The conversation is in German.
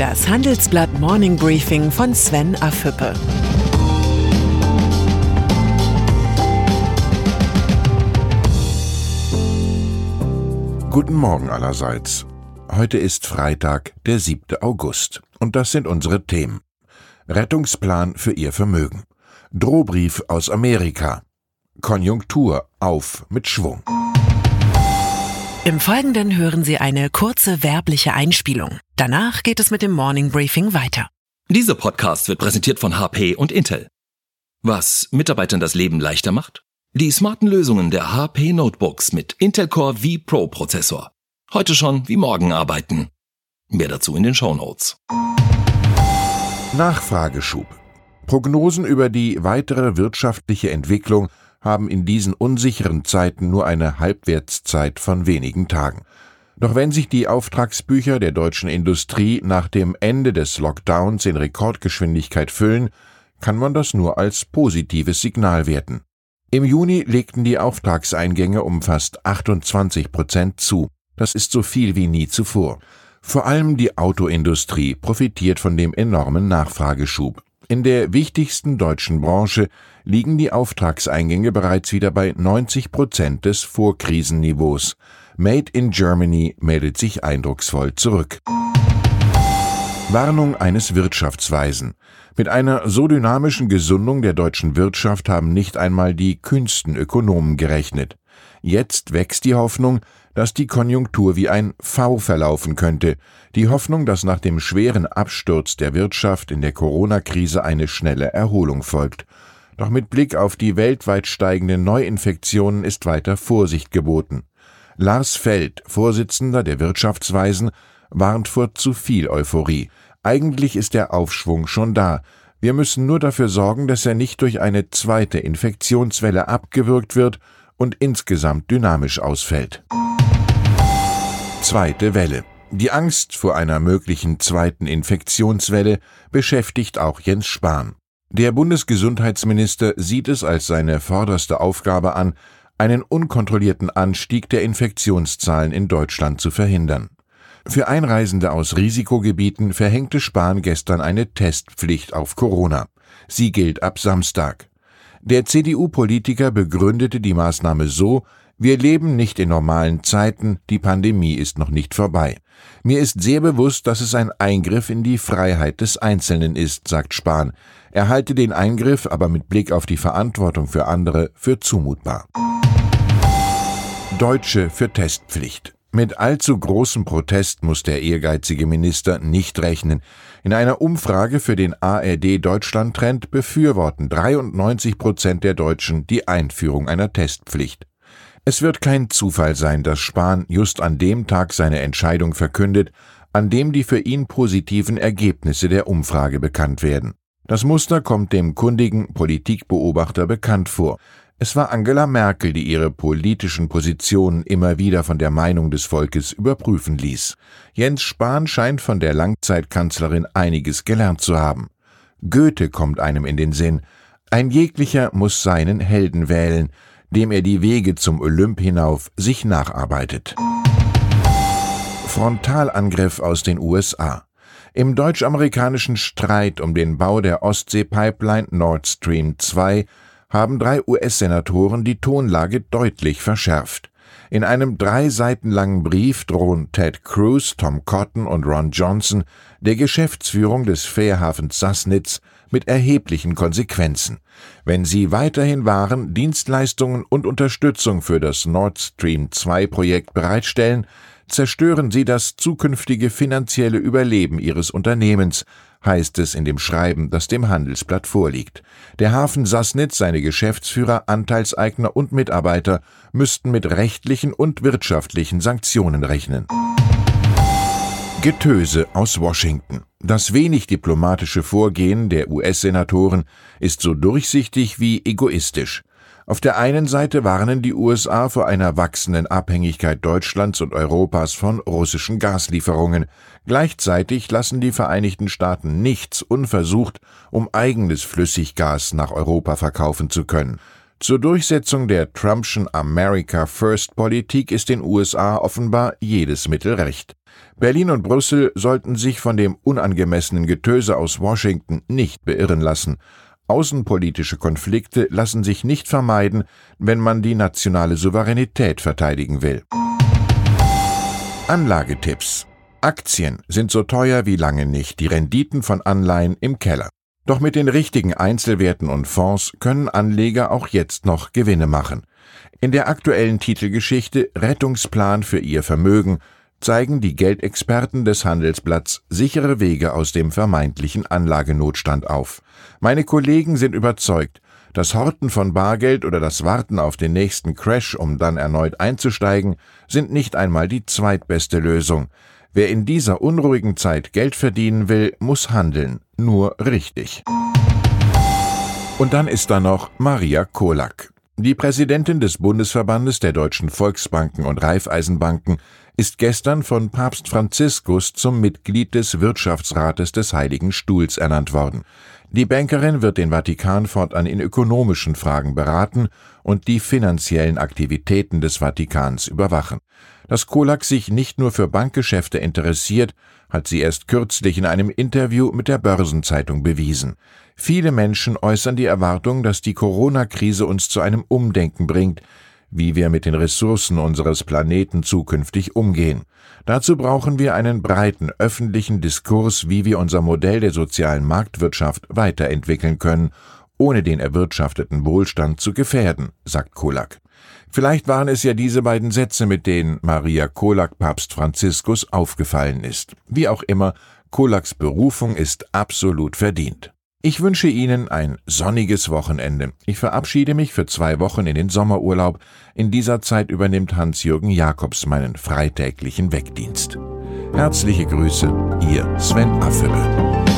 Das Handelsblatt Morning Briefing von Sven Afüppe. Guten Morgen allerseits. Heute ist Freitag, der 7. August. Und das sind unsere Themen. Rettungsplan für Ihr Vermögen. Drohbrief aus Amerika. Konjunktur auf mit Schwung. Im Folgenden hören Sie eine kurze werbliche Einspielung. Danach geht es mit dem Morning Briefing weiter. Dieser Podcast wird präsentiert von HP und Intel. Was Mitarbeitern das Leben leichter macht? Die smarten Lösungen der HP Notebooks mit Intel Core V Pro Prozessor. Heute schon wie morgen arbeiten. Mehr dazu in den Show Notes. Nachfrageschub. Prognosen über die weitere wirtschaftliche Entwicklung haben in diesen unsicheren Zeiten nur eine Halbwertszeit von wenigen Tagen. Doch wenn sich die Auftragsbücher der deutschen Industrie nach dem Ende des Lockdowns in Rekordgeschwindigkeit füllen, kann man das nur als positives Signal werten. Im Juni legten die Auftragseingänge um fast 28 Prozent zu. Das ist so viel wie nie zuvor. Vor allem die Autoindustrie profitiert von dem enormen Nachfrageschub. In der wichtigsten deutschen Branche liegen die Auftragseingänge bereits wieder bei 90 Prozent des Vorkrisenniveaus. Made in Germany meldet sich eindrucksvoll zurück. Warnung eines Wirtschaftsweisen. Mit einer so dynamischen Gesundung der deutschen Wirtschaft haben nicht einmal die kühnsten Ökonomen gerechnet. Jetzt wächst die Hoffnung, dass die Konjunktur wie ein V verlaufen könnte, die Hoffnung, dass nach dem schweren Absturz der Wirtschaft in der Corona-Krise eine schnelle Erholung folgt. Doch mit Blick auf die weltweit steigenden Neuinfektionen ist weiter Vorsicht geboten. Lars Feld, Vorsitzender der Wirtschaftsweisen, warnt vor zu viel Euphorie. Eigentlich ist der Aufschwung schon da. Wir müssen nur dafür sorgen, dass er nicht durch eine zweite Infektionswelle abgewürgt wird und insgesamt dynamisch ausfällt. Zweite Welle. Die Angst vor einer möglichen zweiten Infektionswelle beschäftigt auch Jens Spahn. Der Bundesgesundheitsminister sieht es als seine vorderste Aufgabe an, einen unkontrollierten Anstieg der Infektionszahlen in Deutschland zu verhindern. Für Einreisende aus Risikogebieten verhängte Spahn gestern eine Testpflicht auf Corona. Sie gilt ab Samstag. Der CDU-Politiker begründete die Maßnahme so, wir leben nicht in normalen Zeiten, die Pandemie ist noch nicht vorbei. Mir ist sehr bewusst, dass es ein Eingriff in die Freiheit des Einzelnen ist, sagt Spahn. Er halte den Eingriff aber mit Blick auf die Verantwortung für andere für zumutbar. Deutsche für Testpflicht. Mit allzu großem Protest muss der ehrgeizige Minister nicht rechnen. In einer Umfrage für den ARD Deutschland Trend befürworten 93 Prozent der Deutschen die Einführung einer Testpflicht. Es wird kein Zufall sein, dass Spahn just an dem Tag seine Entscheidung verkündet, an dem die für ihn positiven Ergebnisse der Umfrage bekannt werden. Das Muster kommt dem kundigen Politikbeobachter bekannt vor. Es war Angela Merkel, die ihre politischen Positionen immer wieder von der Meinung des Volkes überprüfen ließ. Jens Spahn scheint von der Langzeitkanzlerin einiges gelernt zu haben. Goethe kommt einem in den Sinn. Ein jeglicher muss seinen Helden wählen, dem er die Wege zum Olymp hinauf sich nacharbeitet. Frontalangriff aus den USA. Im deutsch-amerikanischen Streit um den Bau der Ostsee-Pipeline Nord Stream 2 haben drei US-Senatoren die Tonlage deutlich verschärft. In einem drei Seiten langen Brief drohen Ted Cruz, Tom Cotton und Ron Johnson der Geschäftsführung des Fährhafens Sassnitz mit erheblichen Konsequenzen, wenn sie weiterhin Waren, Dienstleistungen und Unterstützung für das Nord Stream 2 Projekt bereitstellen, zerstören sie das zukünftige finanzielle Überleben ihres Unternehmens, heißt es in dem Schreiben, das dem Handelsblatt vorliegt. Der Hafen Sassnitz, seine Geschäftsführer, Anteilseigner und Mitarbeiter müssten mit rechtlichen und wirtschaftlichen Sanktionen rechnen. Getöse aus Washington. Das wenig diplomatische Vorgehen der US-Senatoren ist so durchsichtig wie egoistisch. Auf der einen Seite warnen die USA vor einer wachsenden Abhängigkeit Deutschlands und Europas von russischen Gaslieferungen. Gleichzeitig lassen die Vereinigten Staaten nichts unversucht, um eigenes Flüssiggas nach Europa verkaufen zu können. Zur Durchsetzung der Trumpschen America First Politik ist den USA offenbar jedes Mittel recht. Berlin und Brüssel sollten sich von dem unangemessenen Getöse aus Washington nicht beirren lassen. Außenpolitische Konflikte lassen sich nicht vermeiden, wenn man die nationale Souveränität verteidigen will. Anlagetipps Aktien sind so teuer wie lange nicht, die Renditen von Anleihen im Keller. Doch mit den richtigen Einzelwerten und Fonds können Anleger auch jetzt noch Gewinne machen. In der aktuellen Titelgeschichte Rettungsplan für ihr Vermögen zeigen die Geldexperten des Handelsblatts sichere Wege aus dem vermeintlichen Anlagenotstand auf. Meine Kollegen sind überzeugt, das Horten von Bargeld oder das Warten auf den nächsten Crash, um dann erneut einzusteigen, sind nicht einmal die zweitbeste Lösung. Wer in dieser unruhigen Zeit Geld verdienen will, muss handeln, nur richtig. Und dann ist da noch Maria Kolak. Die Präsidentin des Bundesverbandes der deutschen Volksbanken und Raiffeisenbanken ist gestern von Papst Franziskus zum Mitglied des Wirtschaftsrates des Heiligen Stuhls ernannt worden. Die Bankerin wird den Vatikan fortan in ökonomischen Fragen beraten und die finanziellen Aktivitäten des Vatikans überwachen. Dass Kolak sich nicht nur für Bankgeschäfte interessiert, hat sie erst kürzlich in einem Interview mit der Börsenzeitung bewiesen. Viele Menschen äußern die Erwartung, dass die Corona-Krise uns zu einem Umdenken bringt, wie wir mit den Ressourcen unseres Planeten zukünftig umgehen. Dazu brauchen wir einen breiten öffentlichen Diskurs, wie wir unser Modell der sozialen Marktwirtschaft weiterentwickeln können, ohne den erwirtschafteten Wohlstand zu gefährden, sagt Kolak. Vielleicht waren es ja diese beiden Sätze, mit denen Maria Kolak Papst Franziskus aufgefallen ist. Wie auch immer, Kolaks Berufung ist absolut verdient. Ich wünsche Ihnen ein sonniges Wochenende. Ich verabschiede mich für zwei Wochen in den Sommerurlaub. In dieser Zeit übernimmt Hans-Jürgen Jakobs meinen freitäglichen Wegdienst. Herzliche Grüße, Ihr Sven Affebe.